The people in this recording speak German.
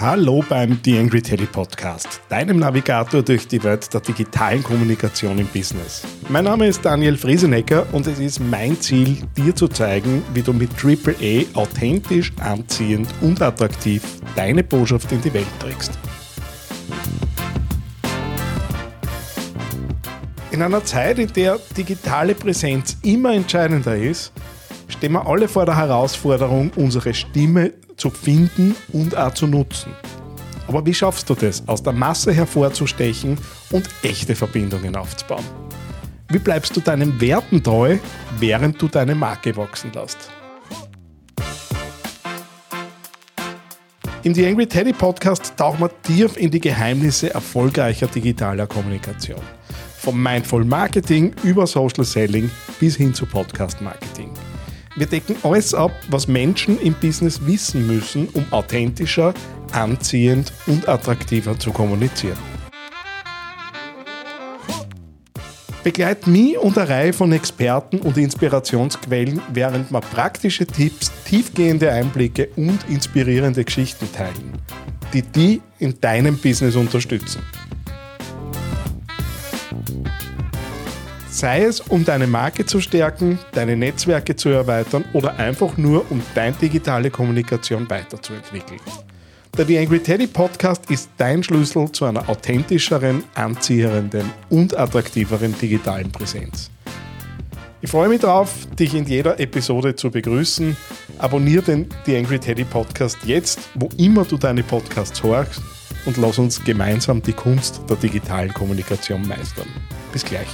Hallo beim The Angry Teddy Podcast, deinem Navigator durch die Welt der digitalen Kommunikation im Business. Mein Name ist Daniel Friesenecker und es ist mein Ziel, dir zu zeigen, wie du mit AAA authentisch, anziehend und attraktiv deine Botschaft in die Welt trägst. In einer Zeit, in der digitale Präsenz immer entscheidender ist, stehen wir alle vor der Herausforderung, unsere Stimme zu finden und auch zu nutzen. Aber wie schaffst du das, aus der Masse hervorzustechen und echte Verbindungen aufzubauen? Wie bleibst du deinen Werten treu, während du deine Marke wachsen lässt? Im The Angry Teddy Podcast tauchen wir tief in die Geheimnisse erfolgreicher digitaler Kommunikation. Vom Mindful Marketing über Social Selling bis hin zu Podcast Marketing. Wir decken alles ab, was Menschen im Business wissen müssen, um authentischer, anziehend und attraktiver zu kommunizieren. Begleit mich und eine Reihe von Experten und Inspirationsquellen, während wir praktische Tipps, tiefgehende Einblicke und inspirierende Geschichten teilen, die dich in deinem Business unterstützen. Sei es, um deine Marke zu stärken, deine Netzwerke zu erweitern oder einfach nur, um deine digitale Kommunikation weiterzuentwickeln. Der The Angry Teddy Podcast ist dein Schlüssel zu einer authentischeren, anziehenden und attraktiveren digitalen Präsenz. Ich freue mich darauf, dich in jeder Episode zu begrüßen. Abonniere den The Angry Teddy Podcast jetzt, wo immer du deine Podcasts hörst und lass uns gemeinsam die Kunst der digitalen Kommunikation meistern. Bis gleich.